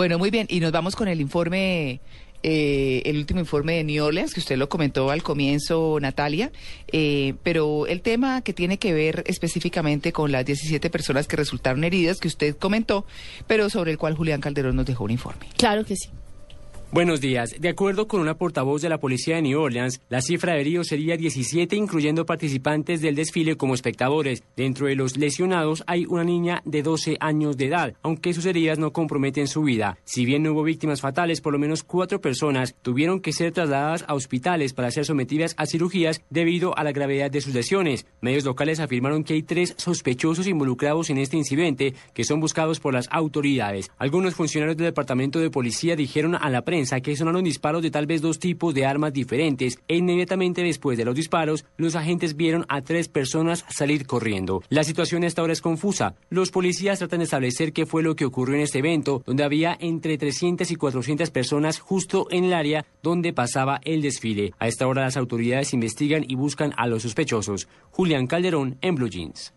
Bueno, muy bien. Y nos vamos con el informe eh, el último informe de New Orleans, que usted lo comentó al comienzo, Natalia, eh, pero el tema que tiene que ver específicamente con las 17 personas que resultaron heridas, que usted comentó, pero sobre el cual Julián Calderón nos dejó un informe. Claro que sí. Buenos días. De acuerdo con una portavoz de la policía de New Orleans, la cifra de heridos sería 17, incluyendo participantes del desfile como espectadores. Dentro de los lesionados hay una niña de 12 años de edad, aunque sus heridas no comprometen su vida. Si bien no hubo víctimas fatales, por lo menos cuatro personas tuvieron que ser trasladadas a hospitales para ser sometidas a cirugías debido a la gravedad de sus lesiones. Medios locales afirmaron que hay tres sospechosos involucrados en este incidente que son buscados por las autoridades. Algunos funcionarios del departamento de policía dijeron a la prensa que sonaron disparos de tal vez dos tipos de armas diferentes e inmediatamente después de los disparos, los agentes vieron a tres personas salir corriendo. La situación hasta ahora es confusa. Los policías tratan de establecer qué fue lo que ocurrió en este evento, donde había entre 300 y 400 personas justo en el área donde pasaba el desfile. A esta hora las autoridades investigan y buscan a los sospechosos. Julián Calderón en Blue Jeans.